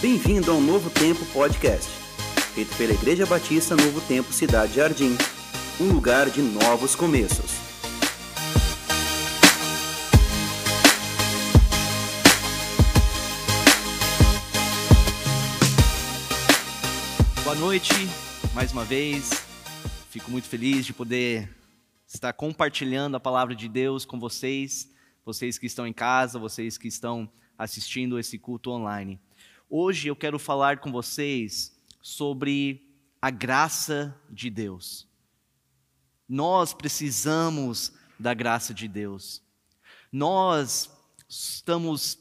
Bem-vindo ao Novo Tempo Podcast, feito pela Igreja Batista Novo Tempo Cidade Jardim, um lugar de novos começos. Boa noite, mais uma vez. Fico muito feliz de poder estar compartilhando a palavra de Deus com vocês, vocês que estão em casa, vocês que estão assistindo esse culto online. Hoje eu quero falar com vocês sobre a graça de Deus. Nós precisamos da graça de Deus. Nós estamos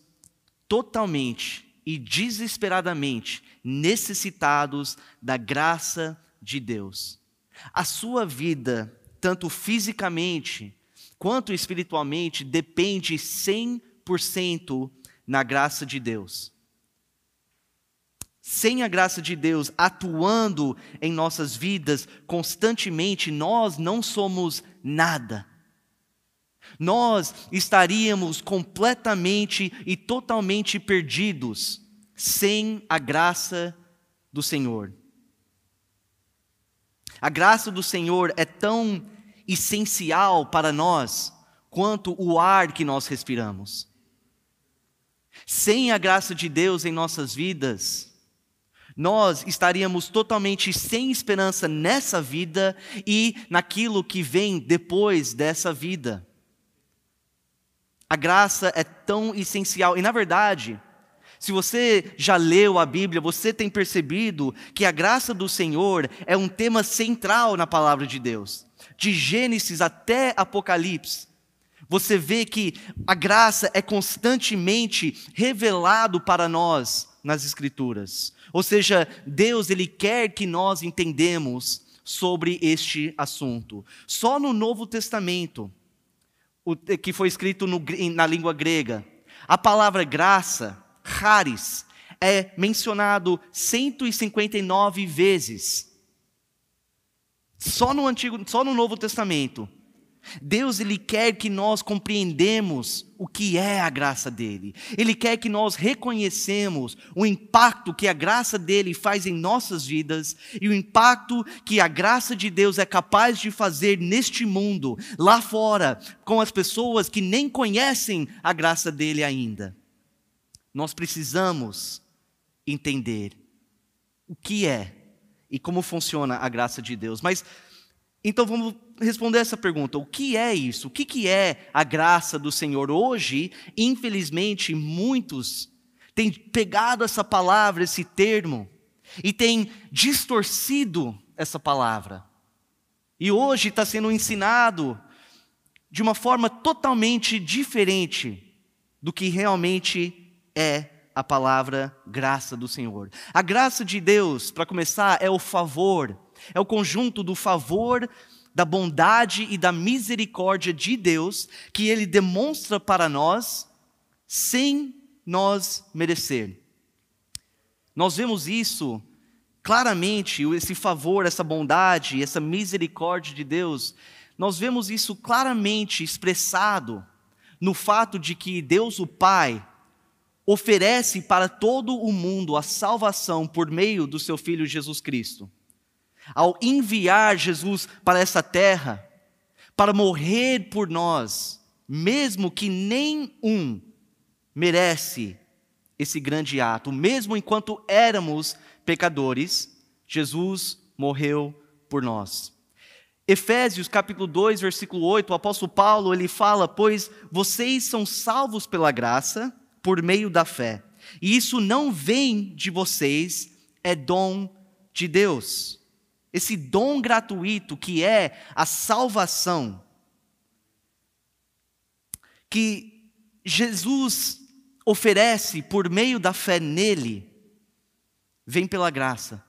totalmente e desesperadamente necessitados da graça de Deus. A sua vida, tanto fisicamente quanto espiritualmente, depende 100% na graça de Deus. Sem a graça de Deus atuando em nossas vidas constantemente, nós não somos nada. Nós estaríamos completamente e totalmente perdidos sem a graça do Senhor. A graça do Senhor é tão essencial para nós quanto o ar que nós respiramos. Sem a graça de Deus em nossas vidas, nós estaríamos totalmente sem esperança nessa vida e naquilo que vem depois dessa vida. A graça é tão essencial, e na verdade, se você já leu a Bíblia, você tem percebido que a graça do Senhor é um tema central na palavra de Deus. De Gênesis até Apocalipse, você vê que a graça é constantemente revelado para nós nas escrituras. Ou seja, Deus ele quer que nós entendemos sobre este assunto. Só no Novo Testamento, que foi escrito no, na língua grega, a palavra graça Haris é mencionado 159 vezes. Só no Antigo, só no Novo Testamento. Deus ele quer que nós compreendemos o que é a graça dele. Ele quer que nós reconhecemos o impacto que a graça dele faz em nossas vidas e o impacto que a graça de Deus é capaz de fazer neste mundo, lá fora, com as pessoas que nem conhecem a graça dele ainda. Nós precisamos entender o que é e como funciona a graça de Deus. Mas então vamos responder essa pergunta: o que é isso? O que, que é a graça do Senhor? Hoje, infelizmente, muitos têm pegado essa palavra, esse termo, e têm distorcido essa palavra. E hoje está sendo ensinado de uma forma totalmente diferente do que realmente é a palavra graça do Senhor. A graça de Deus, para começar, é o favor, é o conjunto do favor, da bondade e da misericórdia de Deus que ele demonstra para nós sem nós merecer. Nós vemos isso claramente, esse favor, essa bondade, essa misericórdia de Deus, nós vemos isso claramente expressado no fato de que Deus, o Pai, oferece para todo o mundo a salvação por meio do seu Filho Jesus Cristo. Ao enviar Jesus para essa terra, para morrer por nós, mesmo que nem um merece esse grande ato, mesmo enquanto éramos pecadores, Jesus morreu por nós. Efésios capítulo 2, versículo 8, o apóstolo Paulo, ele fala: "Pois vocês são salvos pela graça, por meio da fé. E isso não vem de vocês, é dom de Deus. Esse dom gratuito que é a salvação, que Jesus oferece por meio da fé nele, vem pela graça.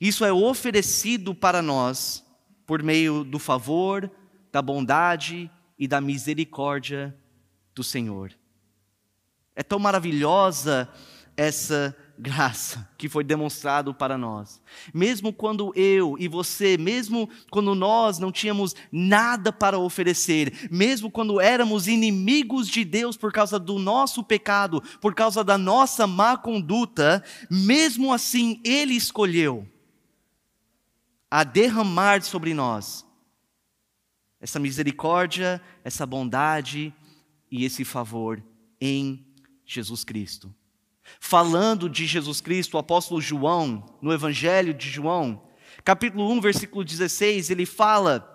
Isso é oferecido para nós por meio do favor, da bondade e da misericórdia do Senhor. É tão maravilhosa essa graça que foi demonstrado para nós. Mesmo quando eu e você, mesmo quando nós não tínhamos nada para oferecer, mesmo quando éramos inimigos de Deus por causa do nosso pecado, por causa da nossa má conduta, mesmo assim ele escolheu a derramar sobre nós essa misericórdia, essa bondade e esse favor em Jesus Cristo. Falando de Jesus Cristo, o apóstolo João, no Evangelho de João, capítulo 1, versículo 16, ele fala: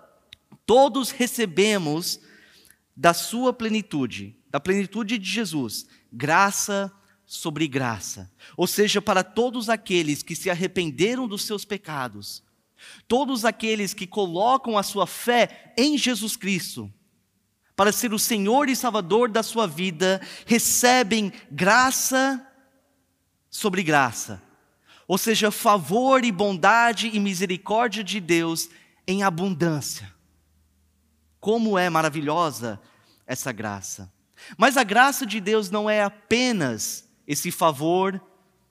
Todos recebemos da sua plenitude, da plenitude de Jesus, graça sobre graça. Ou seja, para todos aqueles que se arrependeram dos seus pecados, todos aqueles que colocam a sua fé em Jesus Cristo, para ser o Senhor e Salvador da sua vida, recebem graça sobre graça. Ou seja, favor e bondade e misericórdia de Deus em abundância. Como é maravilhosa essa graça. Mas a graça de Deus não é apenas esse favor,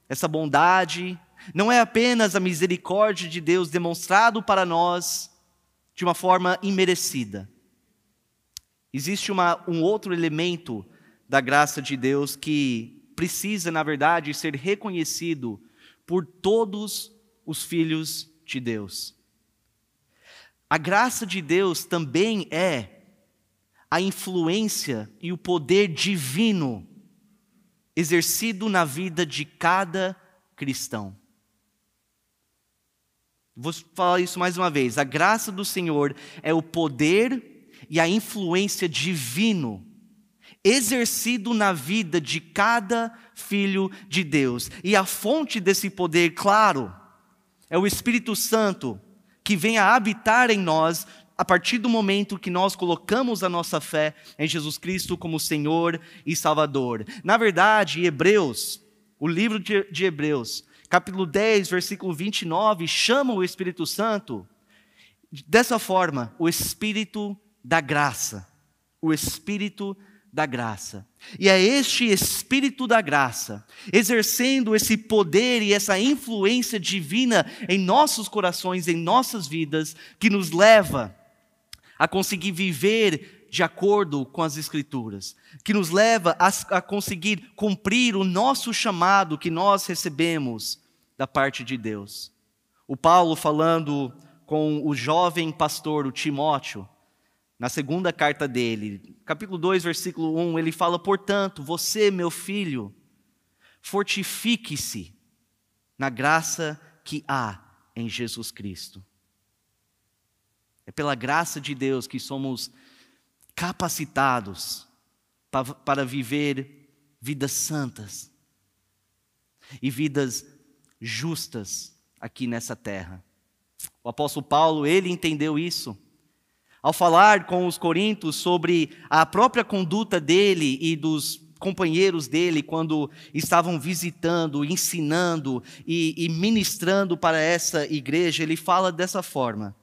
essa bondade, não é apenas a misericórdia de Deus demonstrado para nós de uma forma imerecida. Existe uma, um outro elemento da graça de Deus que precisa, na verdade, ser reconhecido por todos os filhos de Deus. A graça de Deus também é a influência e o poder divino exercido na vida de cada cristão. Vou falar isso mais uma vez. A graça do Senhor é o poder e a influência divino exercido na vida de cada filho de Deus. E a fonte desse poder, claro, é o Espírito Santo que vem a habitar em nós a partir do momento que nós colocamos a nossa fé em Jesus Cristo como Senhor e Salvador. Na verdade, Hebreus, o livro de Hebreus, capítulo 10, versículo 29, chama o Espírito Santo dessa forma, o Espírito da graça. O Espírito da graça. E é este Espírito da graça, exercendo esse poder e essa influência divina em nossos corações, em nossas vidas, que nos leva a conseguir viver de acordo com as Escrituras, que nos leva a, a conseguir cumprir o nosso chamado que nós recebemos da parte de Deus. O Paulo falando com o jovem pastor, o Timóteo, na segunda carta dele, capítulo 2, versículo 1, ele fala: Portanto, você, meu filho, fortifique-se na graça que há em Jesus Cristo. É pela graça de Deus que somos capacitados para, viver vidas santas e vidas justas aqui nessa terra. O apóstolo Paulo, ele entendeu isso ao falar com os coríntios sobre a própria conduta dele e dos companheiros dele quando estavam visitando, ensinando e, e, ministrando para essa igreja, ele fala dessa forma.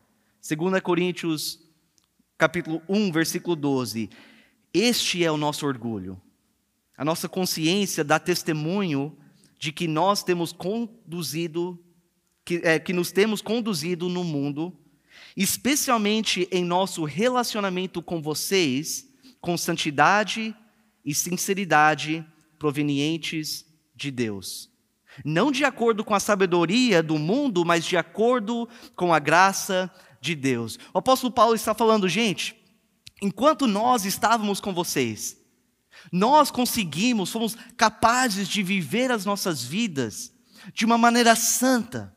2 Coríntios capítulo 1, versículo 12. Este é o nosso orgulho. A nossa consciência dá testemunho de que nós temos conduzido, que, é, que nos temos conduzido no mundo especialmente em nosso relacionamento com vocês, com santidade e sinceridade provenientes de Deus. Não de acordo com a sabedoria do mundo, mas de acordo com a graça de Deus. O apóstolo Paulo está falando, gente, enquanto nós estávamos com vocês, nós conseguimos, fomos capazes de viver as nossas vidas de uma maneira santa,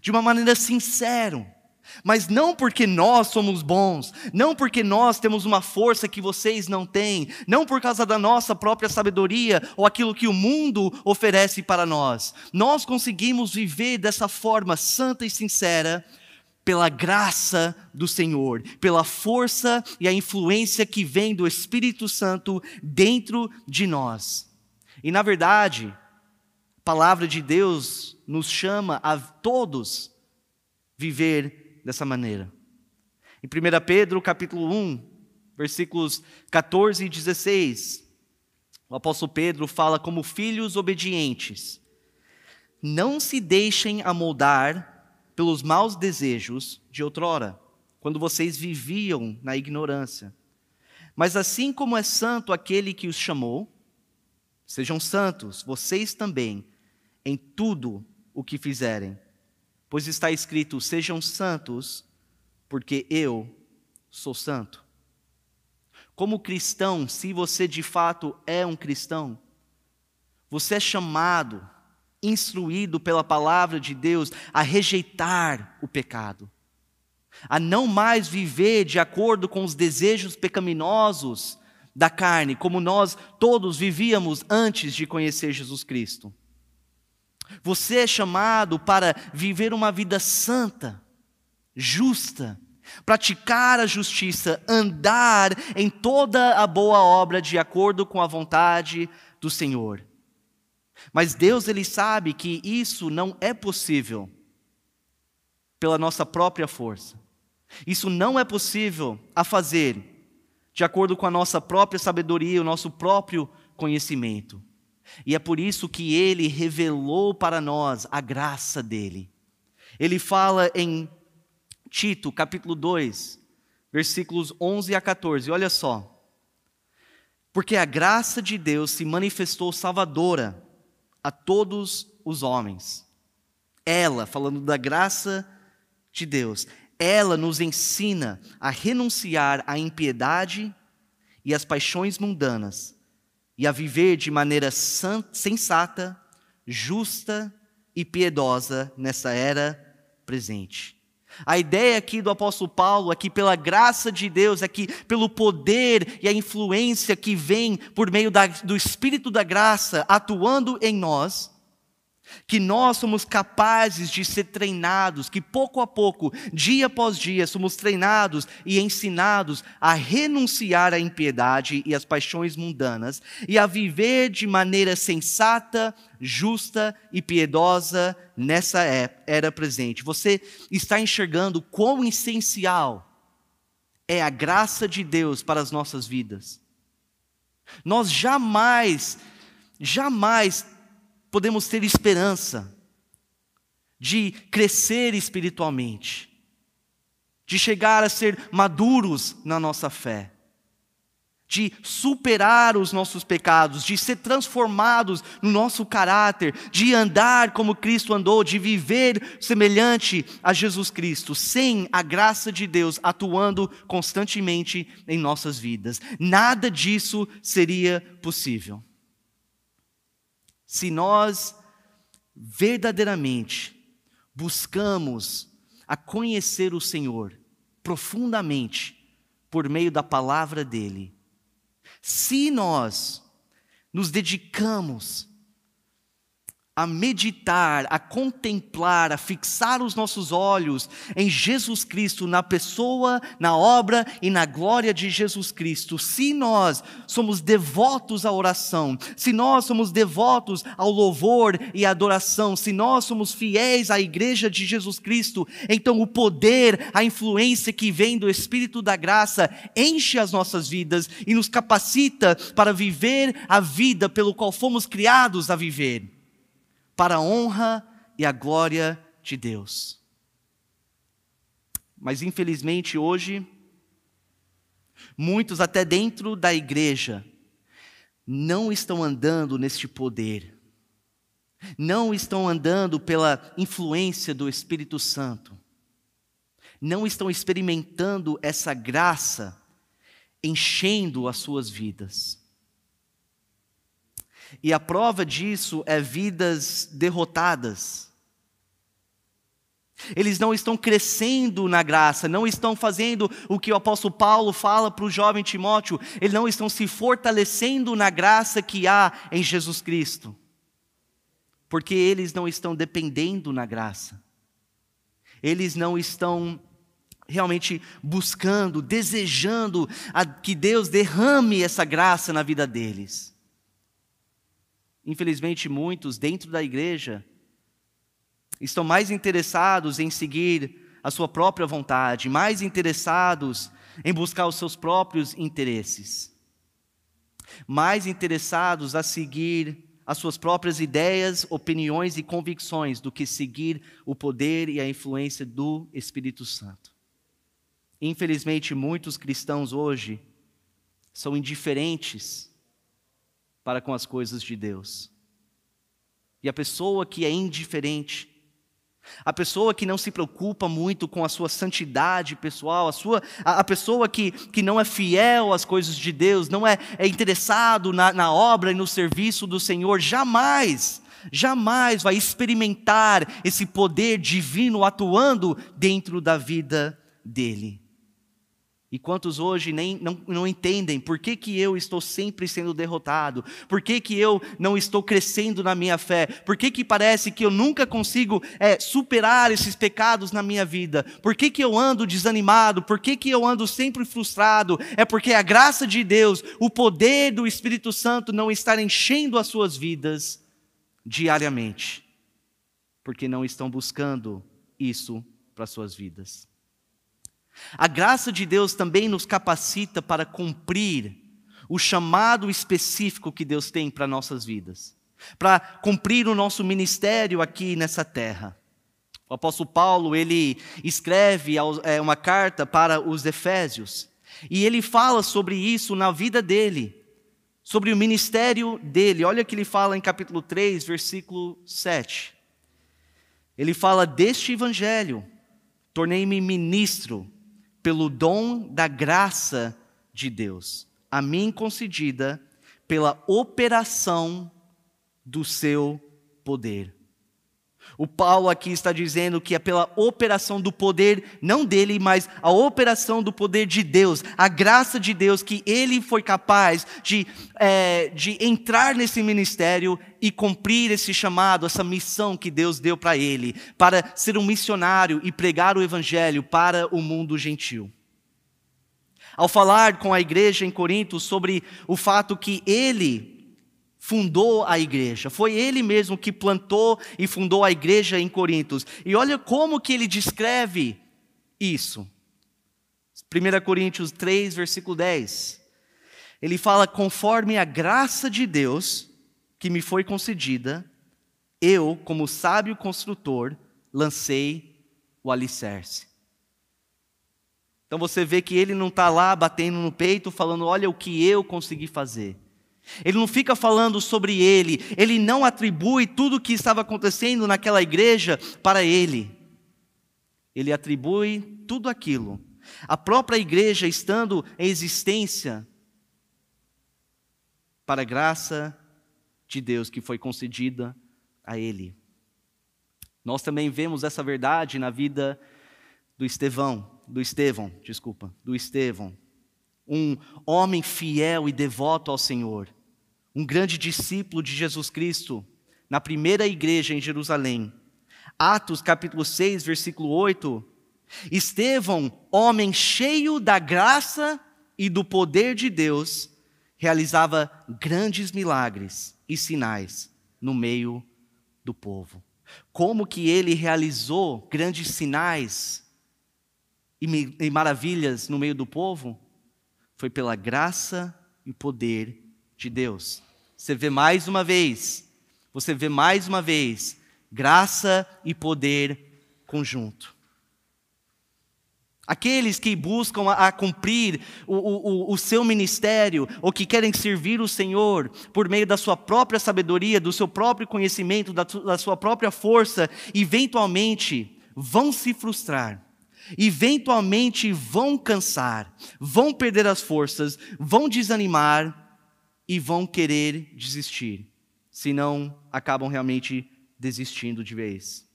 de uma maneira sincera mas não porque nós somos bons, não porque nós temos uma força que vocês não têm, não por causa da nossa própria sabedoria ou aquilo que o mundo oferece para nós. Nós conseguimos viver dessa forma santa e sincera pela graça do Senhor, pela força e a influência que vem do Espírito Santo dentro de nós. E na verdade, a palavra de Deus nos chama a todos viver dessa maneira. Em 1 Pedro, capítulo 1, versículos 14 e 16, o apóstolo Pedro fala como filhos obedientes. não se deixem amoldar pelos maus desejos de outrora, quando vocês viviam na ignorância. Mas assim como é santo aquele que os chamou, sejam santos vocês também em tudo o que fizerem. Pois está escrito: sejam santos, porque eu sou santo. Como cristão, se você de fato é um cristão, você é chamado, instruído pela palavra de Deus a rejeitar o pecado, a não mais viver de acordo com os desejos pecaminosos da carne, como nós todos vivíamos antes de conhecer Jesus Cristo. Você é chamado para viver uma vida santa, justa, praticar a justiça, andar em toda a boa obra de acordo com a vontade do Senhor. Mas Deus ele sabe que isso não é possível pela nossa própria força. Isso não é possível a fazer de acordo com a nossa própria sabedoria, o nosso próprio conhecimento. E é por isso que ele revelou para nós a graça dele. Ele fala em Tito, capítulo 2, versículos 11 a 14. Olha só. Porque a graça de Deus se manifestou salvadora a todos os homens. Ela, falando da graça de Deus, ela nos ensina a renunciar à impiedade e às paixões mundanas e a viver de maneira sensata, justa e piedosa nessa era presente. A ideia aqui do apóstolo Paulo é pela graça de Deus, é pelo poder e a influência que vem por meio da, do Espírito da graça atuando em nós, que nós somos capazes de ser treinados, que pouco a pouco, dia após dia, somos treinados e ensinados a renunciar à impiedade e às paixões mundanas e a viver de maneira sensata, justa e piedosa nessa é, era presente. Você está enxergando quão essencial é a graça de Deus para as nossas vidas. Nós jamais, jamais podemos ter esperança de crescer espiritualmente, de chegar a ser maduros na nossa fé, de superar os nossos pecados, de ser transformados no nosso caráter, de andar como Cristo andou, de viver semelhante a Jesus Cristo, sem a graça de Deus atuando constantemente em nossas vidas. Nada disso seria possível se nós verdadeiramente buscamos a conhecer o Senhor profundamente por meio da palavra dele, se nós nos dedicamos a meditar, a contemplar, a fixar os nossos olhos em Jesus Cristo, na pessoa, na obra e na glória de Jesus Cristo. Se nós somos devotos à oração, se nós somos devotos ao louvor e adoração, se nós somos fiéis à igreja de Jesus Cristo, então o poder, a influência que vem do Espírito da graça enche as nossas vidas e nos capacita para viver a vida pelo qual fomos criados a viver para a honra e a glória de Deus. Mas infelizmente hoje, muitos até dentro da igreja não estão andando neste poder, não estão andando pela influência do Espírito Santo, não estão experimentando essa graça enchendo as suas vidas. E a prova disso é vidas derrotadas. Eles não estão crescendo na graça, não estão fazendo o que o apóstolo Paulo fala para o jovem Timóteo, eles não estão se fortalecendo na graça que há em Jesus Cristo, porque eles não estão dependendo na graça, eles não estão realmente buscando, desejando que Deus derrame essa graça na vida deles. Infelizmente, muitos dentro da igreja estão mais interessados em seguir a sua própria vontade, mais interessados em buscar os seus próprios interesses, mais interessados a seguir as suas próprias ideias, opiniões e convicções do que seguir o poder e a influência do Espírito Santo. Infelizmente, muitos cristãos hoje são indiferentes para com as coisas de Deus. E a pessoa que é indiferente, a pessoa que não se preocupa muito com a sua santidade pessoal, a, sua, a, a pessoa que, que não é fiel às coisas de Deus, não é, é interessado na, na obra e no serviço do Senhor, jamais, jamais vai experimentar esse poder divino atuando dentro da vida dele. E quantos hoje nem não, não entendem por que, que eu estou sempre sendo derrotado? Por que, que eu não estou crescendo na minha fé? Por que, que parece que eu nunca consigo é, superar esses pecados na minha vida? Por que, que eu ando desanimado? Por que, que eu ando sempre frustrado? É porque a graça de Deus, o poder do Espírito Santo não está enchendo as suas vidas diariamente. Porque não estão buscando isso para as suas vidas. A graça de Deus também nos capacita para cumprir o chamado específico que Deus tem para nossas vidas, para cumprir o nosso ministério aqui nessa terra. O apóstolo Paulo, ele escreve é, uma carta para os Efésios, e ele fala sobre isso na vida dele, sobre o ministério dele. Olha o que ele fala em capítulo 3, versículo 7. Ele fala: Deste evangelho tornei-me ministro pelo dom da graça de Deus, a mim concedida pela operação do seu poder. O Paulo aqui está dizendo que é pela operação do poder, não dele, mas a operação do poder de Deus, a graça de Deus, que ele foi capaz de, é, de entrar nesse ministério e cumprir esse chamado, essa missão que Deus deu para ele, para ser um missionário e pregar o evangelho para o mundo gentil. Ao falar com a igreja em Corinto sobre o fato que ele fundou a igreja. Foi ele mesmo que plantou e fundou a igreja em Corintos. E olha como que ele descreve isso. 1 Coríntios 3, versículo 10. Ele fala: conforme a graça de Deus que me foi concedida, eu, como sábio construtor, lancei o alicerce. Então você vê que ele não está lá batendo no peito, falando: olha o que eu consegui fazer. Ele não fica falando sobre ele, ele não atribui tudo o que estava acontecendo naquela igreja para ele. Ele atribui tudo aquilo. A própria igreja estando em existência para a graça de Deus que foi concedida a ele. Nós também vemos essa verdade na vida do Estevão, do Estevão, desculpa, do Estevão, um homem fiel e devoto ao Senhor, um grande discípulo de Jesus Cristo, na primeira igreja em Jerusalém. Atos capítulo 6, versículo 8. Estevão, homem cheio da graça e do poder de Deus, realizava grandes milagres e sinais no meio do povo. Como que ele realizou grandes sinais e maravilhas no meio do povo? foi pela graça e poder de Deus. Você vê mais uma vez, você vê mais uma vez, graça e poder conjunto. Aqueles que buscam a, a cumprir o, o, o, seu ministério, ou que querem servir o Senhor por meio da sua própria sabedoria, do seu próprio conhecimento, da, da sua própria força, eventualmente vão se frustrar eventualmente vão cansar, vão perder as forças, vão desanimar e vão querer desistir, senão acabam realmente desistindo de vez.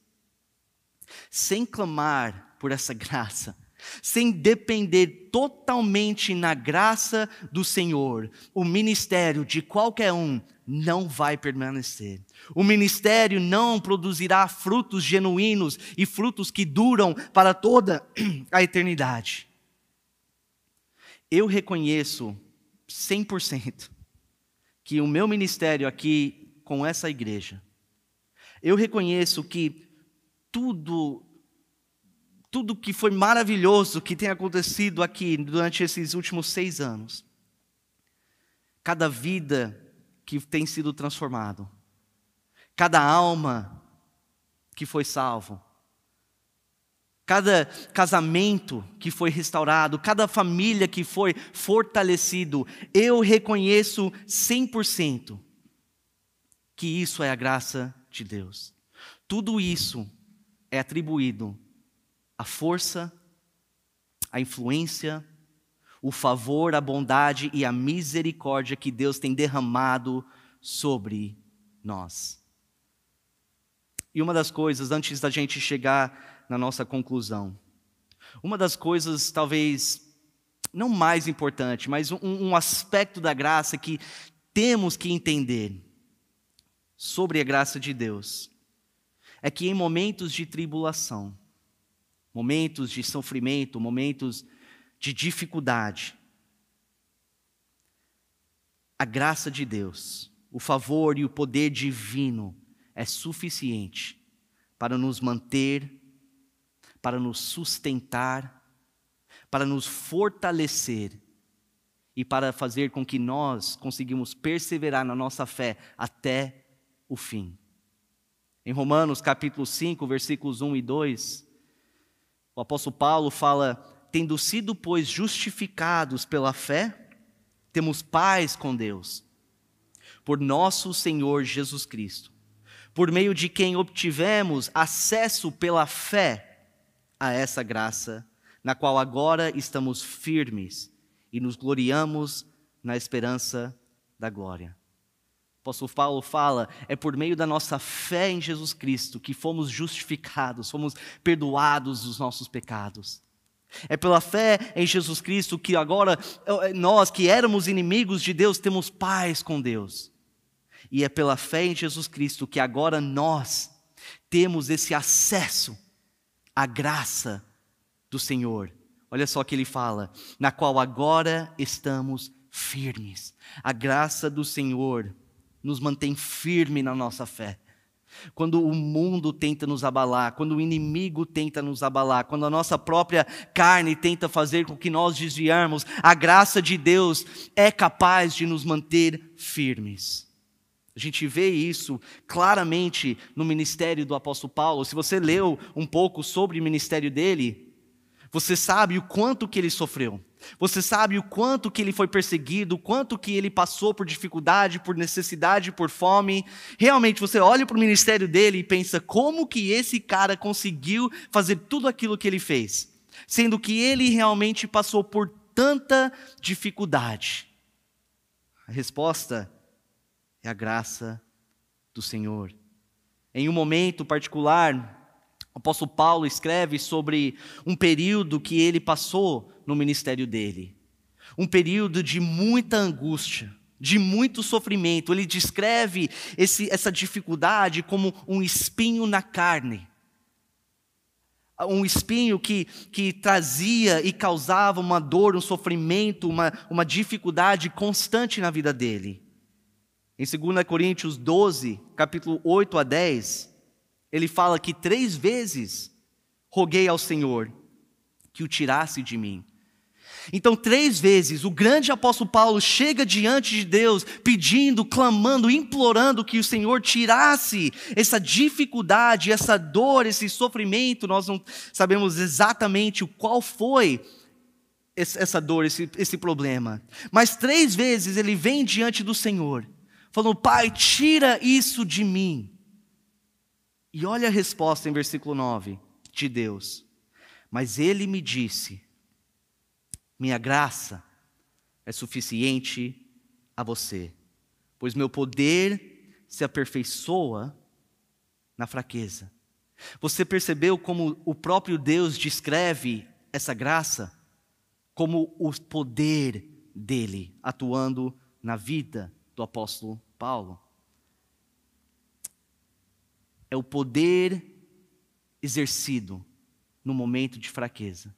Sem clamar por essa graça, sem depender totalmente na graça do Senhor, o ministério de qualquer um não vai permanecer. O ministério não produzirá frutos genuínos e frutos que duram para toda a eternidade. Eu reconheço 100% que o meu ministério aqui com essa igreja, eu reconheço que tudo tudo que foi maravilhoso que tem acontecido aqui durante esses últimos seis anos, cada vida que tem sido transformado, cada alma que foi salvo, cada casamento que foi restaurado, cada família que foi fortalecido, eu reconheço 100% que isso é a graça de Deus. Tudo isso é atribuído à força, à influência, o favor, a bondade e a misericórdia que Deus tem derramado sobre nós. E uma das coisas, antes da gente chegar na nossa conclusão, uma das coisas talvez não mais importante, mas um, um aspecto da graça que temos que entender sobre a graça de Deus é que em momentos de tribulação, momentos de sofrimento, momentos de dificuldade, a graça de Deus, o favor e o poder divino é suficiente para nos manter, para nos sustentar, para nos fortalecer e para fazer com que nós conseguimos perseverar na nossa fé até o fim. Em Romanos capítulo 5, versículos 1 e 2, o apóstolo Paulo fala: Tendo sido, pois, justificados pela fé, temos paz com Deus, por nosso Senhor Jesus Cristo por meio de quem obtivemos acesso pela fé a essa graça, na qual agora estamos firmes e nos gloriamos na esperança da glória. O apóstolo Paulo fala, é por meio da nossa fé em Jesus Cristo que fomos justificados, fomos perdoados dos nossos pecados. É pela fé em Jesus Cristo que agora nós, que éramos inimigos de Deus, temos paz com Deus. E é pela fé em Jesus Cristo que agora nós temos esse acesso à graça do Senhor. Olha só o que ele fala: na qual agora estamos firmes. A graça do Senhor nos mantém firme na nossa fé. Quando o mundo tenta nos abalar, quando o inimigo tenta nos abalar, quando a nossa própria carne tenta fazer com que nós desviarmos, a graça de Deus é capaz de nos manter firmes. A gente vê isso claramente no ministério do apóstolo Paulo. Se você leu um pouco sobre o ministério dele, você sabe o quanto que ele sofreu. Você sabe o quanto que ele foi perseguido, o quanto que ele passou por dificuldade, por necessidade, por fome. Realmente você olha para o ministério dele e pensa como que esse cara conseguiu fazer tudo aquilo que ele fez, sendo que ele realmente passou por tanta dificuldade. A resposta é a graça do Senhor. Em um momento particular, o apóstolo Paulo escreve sobre um período que ele passou no ministério dele. Um período de muita angústia, de muito sofrimento. Ele descreve esse, essa dificuldade como um espinho na carne. Um espinho que, que trazia e causava uma dor, um sofrimento, uma, uma dificuldade constante na vida dele. Em 2 Coríntios 12, capítulo 8 a 10, ele fala que três vezes roguei ao Senhor que o tirasse de mim. Então, três vezes, o grande apóstolo Paulo chega diante de Deus, pedindo, clamando, implorando que o Senhor tirasse essa dificuldade, essa dor, esse sofrimento. Nós não sabemos exatamente o qual foi essa dor, esse, esse problema. Mas três vezes ele vem diante do Senhor falando: Pai, tira isso de mim. E olha a resposta em versículo 9 de Deus. Mas ele me disse: Minha graça é suficiente a você, pois meu poder se aperfeiçoa na fraqueza. Você percebeu como o próprio Deus descreve essa graça? Como o poder dele atuando na vida do apóstolo Paulo. É o poder exercido no momento de fraqueza.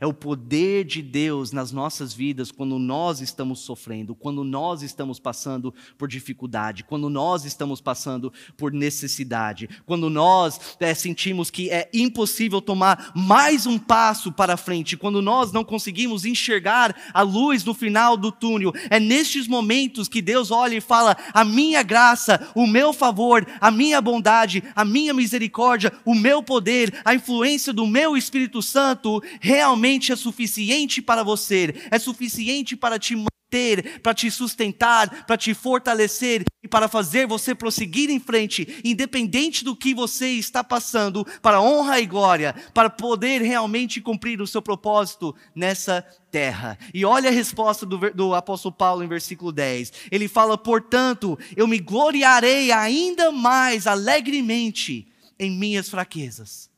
É o poder de Deus nas nossas vidas quando nós estamos sofrendo, quando nós estamos passando por dificuldade, quando nós estamos passando por necessidade, quando nós é, sentimos que é impossível tomar mais um passo para frente, quando nós não conseguimos enxergar a luz no final do túnel. É nestes momentos que Deus olha e fala: A minha graça, o meu favor, a minha bondade, a minha misericórdia, o meu poder, a influência do meu Espírito Santo realmente é suficiente para você, é suficiente para te manter, para te sustentar, para te fortalecer e para fazer você prosseguir em frente, independente do que você está passando, para honra e glória, para poder realmente cumprir o seu propósito nessa terra. E olha a resposta do, do apóstolo Paulo em versículo 10. Ele fala: Portanto, eu me gloriarei ainda mais alegremente em minhas fraquezas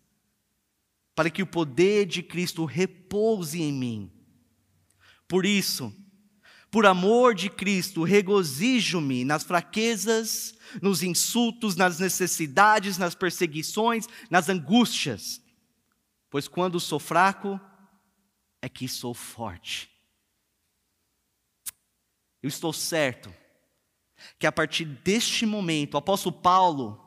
para que o poder de Cristo repouse em mim. Por isso, por amor de Cristo, regozijo-me nas fraquezas, nos insultos, nas necessidades, nas perseguições, nas angústias, pois quando sou fraco, é que sou forte. Eu estou certo que a partir deste momento, o apóstolo Paulo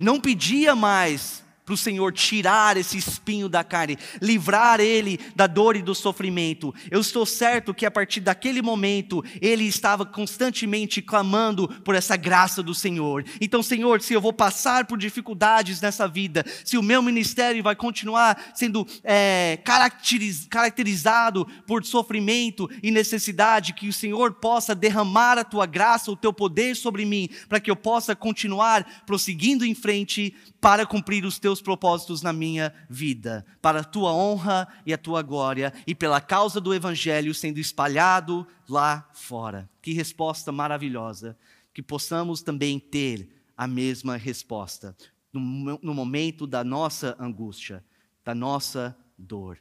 não pedia mais para o Senhor tirar esse espinho da carne, livrar ele da dor e do sofrimento. Eu estou certo que a partir daquele momento ele estava constantemente clamando por essa graça do Senhor. Então, Senhor, se eu vou passar por dificuldades nessa vida, se o meu ministério vai continuar sendo é, caracteriz, caracterizado por sofrimento e necessidade, que o Senhor possa derramar a tua graça, o teu poder sobre mim, para que eu possa continuar prosseguindo em frente para cumprir os teus propósitos na minha vida, para a tua honra e a tua glória, e pela causa do Evangelho sendo espalhado lá fora. Que resposta maravilhosa! Que possamos também ter a mesma resposta no, no momento da nossa angústia, da nossa dor.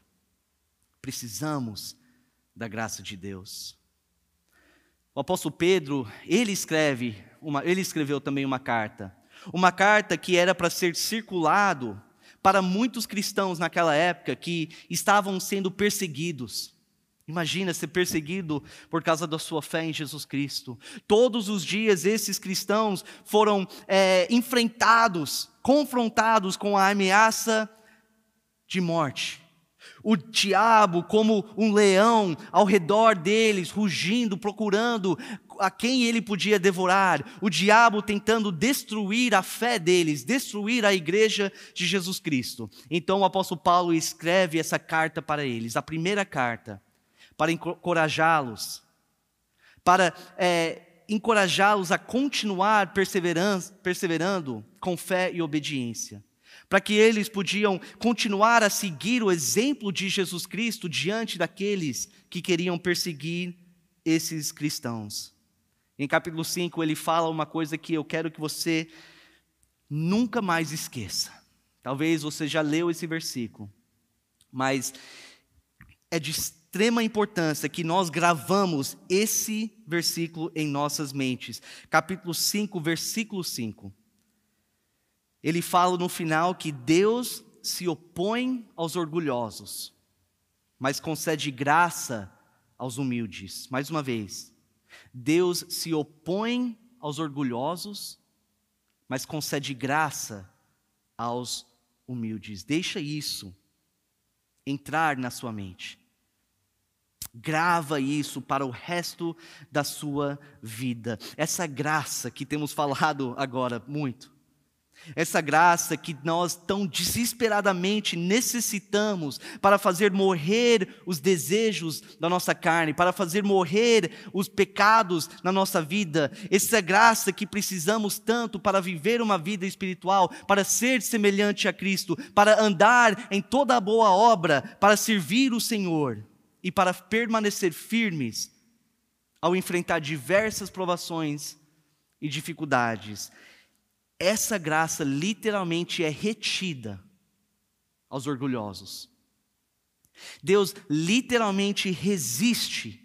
Precisamos da graça de Deus. O apóstolo Pedro, ele escreve, uma, ele escreveu também uma carta uma carta que era para ser circulado para muitos cristãos naquela época que estavam sendo perseguidos. Imagina ser perseguido por causa da sua fé em Jesus Cristo. Todos os dias esses cristãos foram é, enfrentados, confrontados com a ameaça de morte. O diabo, como um leão, ao redor deles, rugindo, procurando a quem ele podia devorar. O diabo tentando destruir a fé deles, destruir a igreja de Jesus Cristo. Então o apóstolo Paulo escreve essa carta para eles, a primeira carta, para encorajá-los, para é, encorajá-los a continuar perseverando com fé e obediência para que eles podiam continuar a seguir o exemplo de Jesus Cristo diante daqueles que queriam perseguir esses cristãos. Em capítulo 5, ele fala uma coisa que eu quero que você nunca mais esqueça. Talvez você já leu esse versículo, mas é de extrema importância que nós gravamos esse versículo em nossas mentes. Capítulo 5, versículo 5 ele fala no final que Deus se opõe aos orgulhosos, mas concede graça aos humildes. Mais uma vez, Deus se opõe aos orgulhosos, mas concede graça aos humildes. Deixa isso entrar na sua mente. Grava isso para o resto da sua vida. Essa graça que temos falado agora muito essa graça que nós tão desesperadamente necessitamos para fazer morrer os desejos da nossa carne, para fazer morrer os pecados na nossa vida. Essa graça que precisamos tanto para viver uma vida espiritual, para ser semelhante a Cristo, para andar em toda a boa obra, para servir o Senhor e para permanecer firmes ao enfrentar diversas provações e dificuldades essa graça literalmente é retida aos orgulhosos. Deus literalmente resiste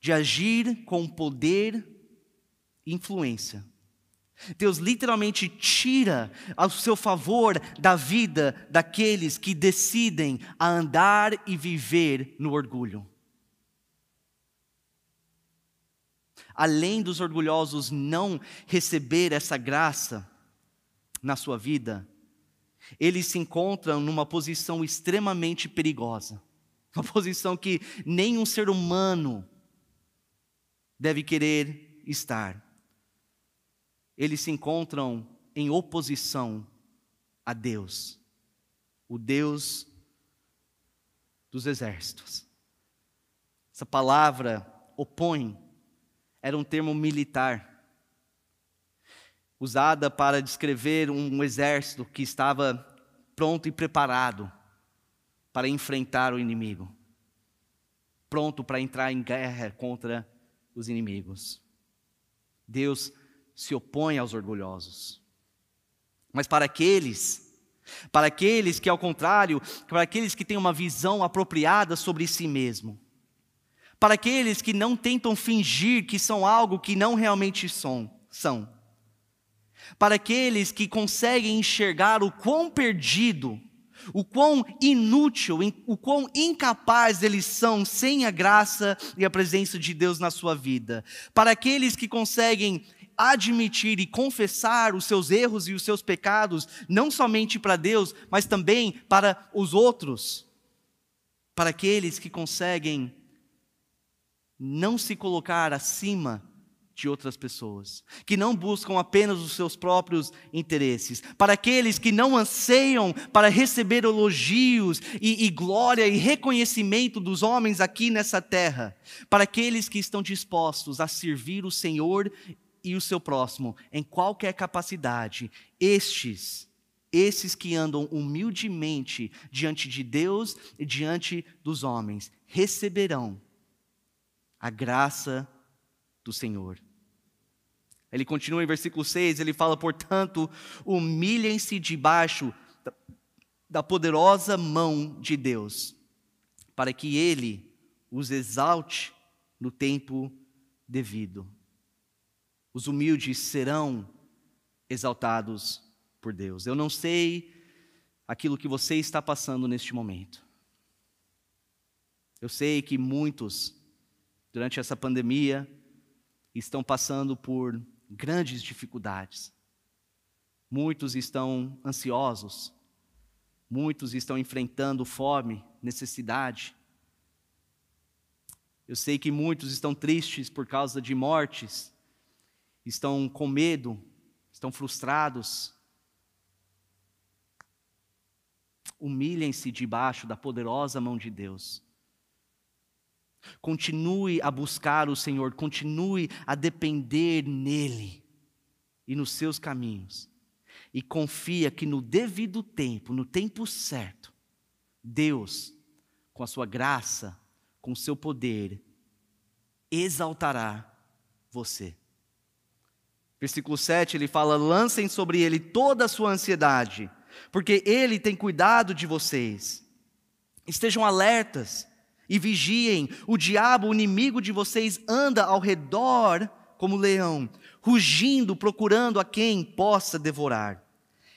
de agir com poder e influência Deus literalmente tira ao seu favor da vida daqueles que decidem a andar e viver no orgulho. Além dos orgulhosos não receber essa graça na sua vida, eles se encontram numa posição extremamente perigosa. Uma posição que nenhum ser humano deve querer estar. Eles se encontram em oposição a Deus, o Deus dos exércitos. Essa palavra opõe era um termo militar usada para descrever um exército que estava pronto e preparado para enfrentar o inimigo, pronto para entrar em guerra contra os inimigos. Deus se opõe aos orgulhosos. Mas para aqueles, para aqueles que, ao contrário, para aqueles que têm uma visão apropriada sobre si mesmo, para aqueles que não tentam fingir que são algo que não realmente são, para aqueles que conseguem enxergar o quão perdido, o quão inútil, o quão incapaz eles são sem a graça e a presença de Deus na sua vida, para aqueles que conseguem admitir e confessar os seus erros e os seus pecados, não somente para Deus, mas também para os outros, para aqueles que conseguem não se colocar acima de outras pessoas, que não buscam apenas os seus próprios interesses, para aqueles que não anseiam para receber elogios e, e, glória e reconhecimento dos homens aqui nessa terra, para aqueles que estão dispostos a servir o Senhor e o seu próximo em qualquer capacidade, estes, esses que andam humildemente diante de Deus e diante dos homens, receberão a graça do Senhor. Ele continua em versículo 6, ele fala: portanto, humilhem-se debaixo da poderosa mão de Deus, para que ele os exalte no tempo devido. Os humildes serão exaltados por Deus. Eu não sei aquilo que você está passando neste momento. Eu sei que muitos, durante essa pandemia, estão passando por grandes dificuldades. Muitos estão ansiosos, muitos estão enfrentando fome, necessidade. Eu sei que muitos estão tristes por causa de mortes, estão com medo, estão frustrados. Humilhem-se debaixo da poderosa mão de Deus. Continue a buscar o Senhor, continue a depender nele e nos seus caminhos. E confia que no devido tempo, no tempo certo, Deus, com a sua graça, com o seu poder, exaltará você. Versículo 7 ele fala: lancem sobre ele toda a sua ansiedade, porque ele tem cuidado de vocês. Estejam alertas e vigiem, o diabo, o inimigo de vocês, anda ao redor como leão, rugindo, procurando a quem possa devorar.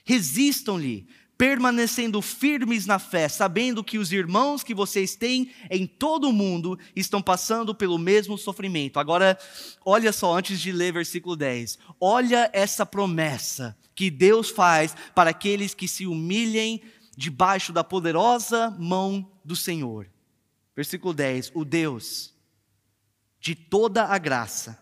Resistam-lhe, permanecendo firmes na fé, sabendo que os irmãos que vocês têm em todo o mundo estão passando pelo mesmo sofrimento. Agora, olha só, antes de ler versículo 10, olha essa promessa que Deus faz para aqueles que se humilhem debaixo da poderosa mão do Senhor. Versículo 10: O Deus de toda a graça,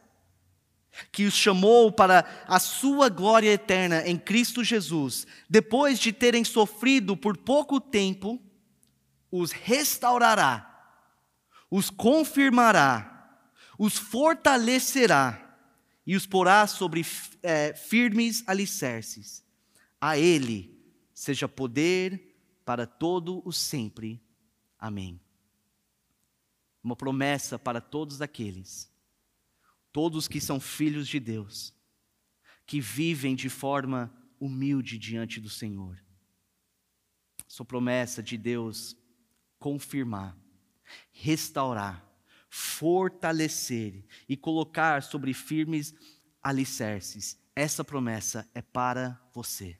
que os chamou para a sua glória eterna em Cristo Jesus, depois de terem sofrido por pouco tempo, os restaurará, os confirmará, os fortalecerá e os porá sobre é, firmes alicerces. A Ele seja poder para todo o sempre. Amém uma promessa para todos aqueles, todos que são filhos de Deus, que vivem de forma humilde diante do Senhor. Sua promessa de Deus confirmar, restaurar, fortalecer e colocar sobre firmes alicerces. essa promessa é para você.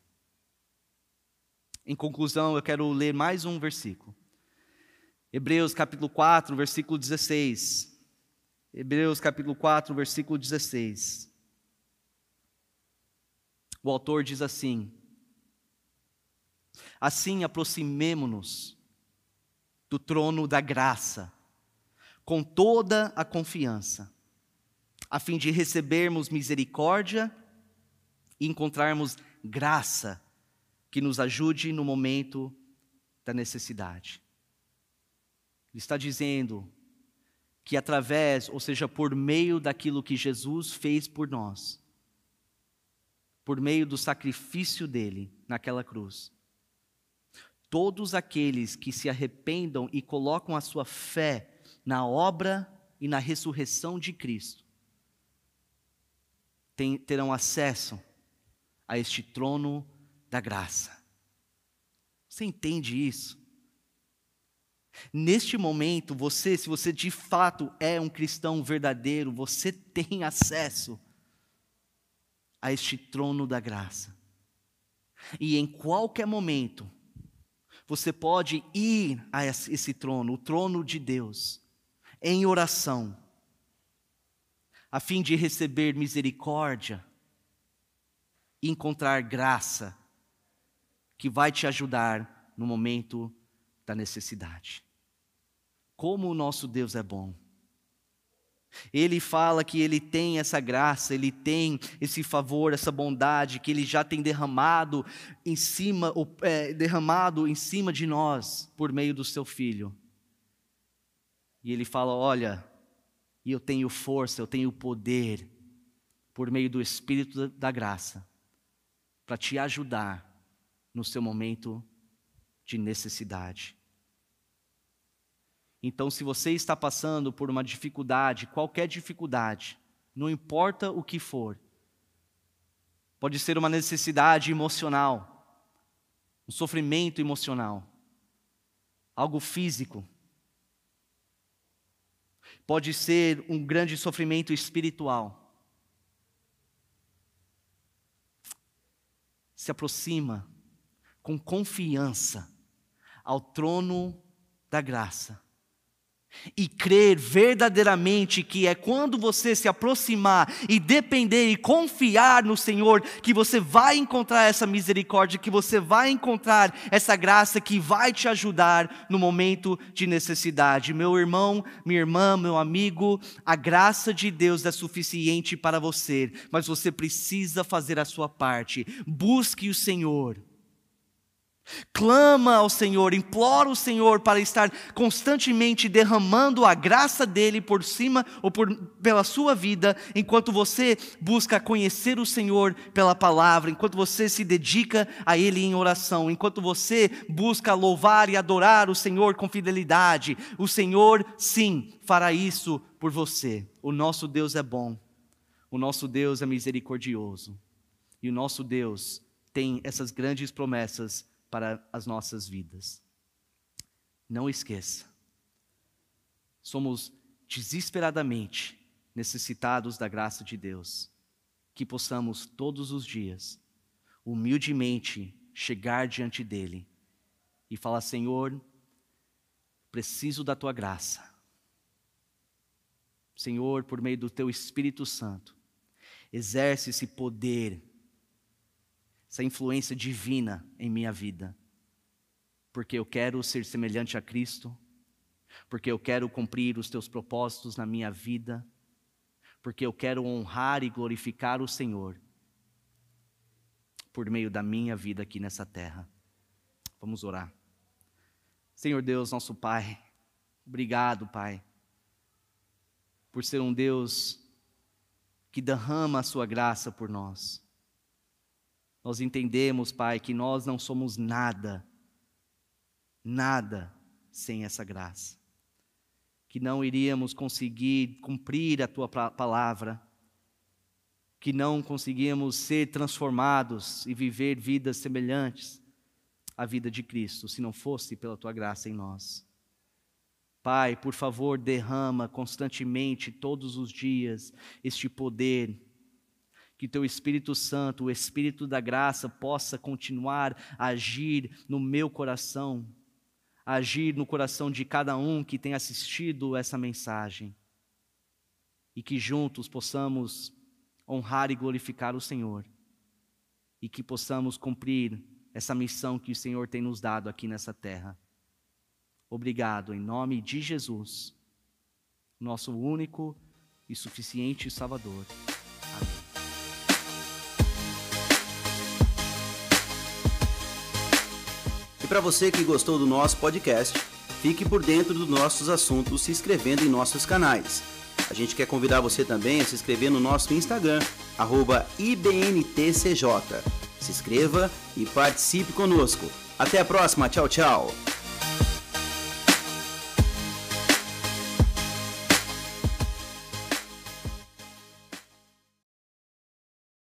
Em conclusão, eu quero ler mais um versículo. Hebreus capítulo 4, versículo 16. Hebreus capítulo 4, versículo 16. O autor diz assim: Assim aproximemo-nos do trono da graça, com toda a confiança, a fim de recebermos misericórdia e encontrarmos graça que nos ajude no momento da necessidade. Ele está dizendo que através, ou seja, por meio daquilo que Jesus fez por nós, por meio do sacrifício dele naquela cruz, todos aqueles que se arrependam e colocam a sua fé na obra e na ressurreição de Cristo, terão acesso a este trono da graça. Você entende isso? Neste momento, você, se você de fato é um cristão verdadeiro, você tem acesso a este trono da graça. E em qualquer momento, você pode ir a esse trono, o trono de Deus, em oração, a fim de receber misericórdia e encontrar graça que vai te ajudar no momento da necessidade. Como o nosso Deus é bom. Ele fala que ele tem essa graça, ele tem esse favor, essa bondade que ele já tem derramado em cima, é, derramado em cima de nós por meio do seu filho. E ele fala: Olha, eu tenho força, eu tenho poder por meio do Espírito da graça para te ajudar no seu momento de necessidade. Então, se você está passando por uma dificuldade, qualquer dificuldade, não importa o que for, pode ser uma necessidade emocional, um sofrimento emocional, algo físico, pode ser um grande sofrimento espiritual. Se aproxima com confiança ao trono da graça e crer verdadeiramente que é quando você se aproximar e depender e confiar no Senhor que você vai encontrar essa misericórdia, que você vai encontrar essa graça que vai te ajudar no momento de necessidade. Meu irmão, minha irmã, meu amigo, a graça de Deus é suficiente para você, mas você precisa fazer a sua parte. Busque o Senhor. Clama ao Senhor, implora o Senhor para estar constantemente derramando a graça dele por cima ou por, pela sua vida, enquanto você busca conhecer o Senhor pela palavra, enquanto você se dedica a Ele em oração, enquanto você busca louvar e adorar o Senhor com fidelidade. O Senhor, sim, fará isso por você. O nosso Deus é bom, o nosso Deus é misericordioso, e o nosso Deus tem essas grandes promessas para as nossas vidas. Não esqueça, somos desesperadamente necessitados da graça de Deus, que possamos todos os dias, humildemente, chegar diante dEle e falar: Senhor, preciso da tua graça. Senhor, por meio do teu Espírito Santo, exerce esse poder essa influência divina em minha vida. Porque eu quero ser semelhante a Cristo, porque eu quero cumprir os teus propósitos na minha vida, porque eu quero honrar e glorificar o Senhor por meio da minha vida aqui nessa terra. Vamos orar. Senhor Deus, nosso Pai, obrigado, Pai, por ser um Deus que derrama a sua graça por nós. Nós entendemos, Pai, que nós não somos nada, nada sem essa graça. Que não iríamos conseguir cumprir a tua palavra, que não conseguíamos ser transformados e viver vidas semelhantes à vida de Cristo, se não fosse pela tua graça em nós. Pai, por favor, derrama constantemente, todos os dias, este poder que teu Espírito Santo, o Espírito da graça, possa continuar a agir no meu coração, agir no coração de cada um que tem assistido essa mensagem. E que juntos possamos honrar e glorificar o Senhor. E que possamos cumprir essa missão que o Senhor tem nos dado aqui nessa terra. Obrigado, em nome de Jesus, nosso único e suficiente Salvador. E para você que gostou do nosso podcast, fique por dentro dos nossos assuntos se inscrevendo em nossos canais. A gente quer convidar você também a se inscrever no nosso Instagram, IBNTCJ. Se inscreva e participe conosco. Até a próxima, tchau, tchau!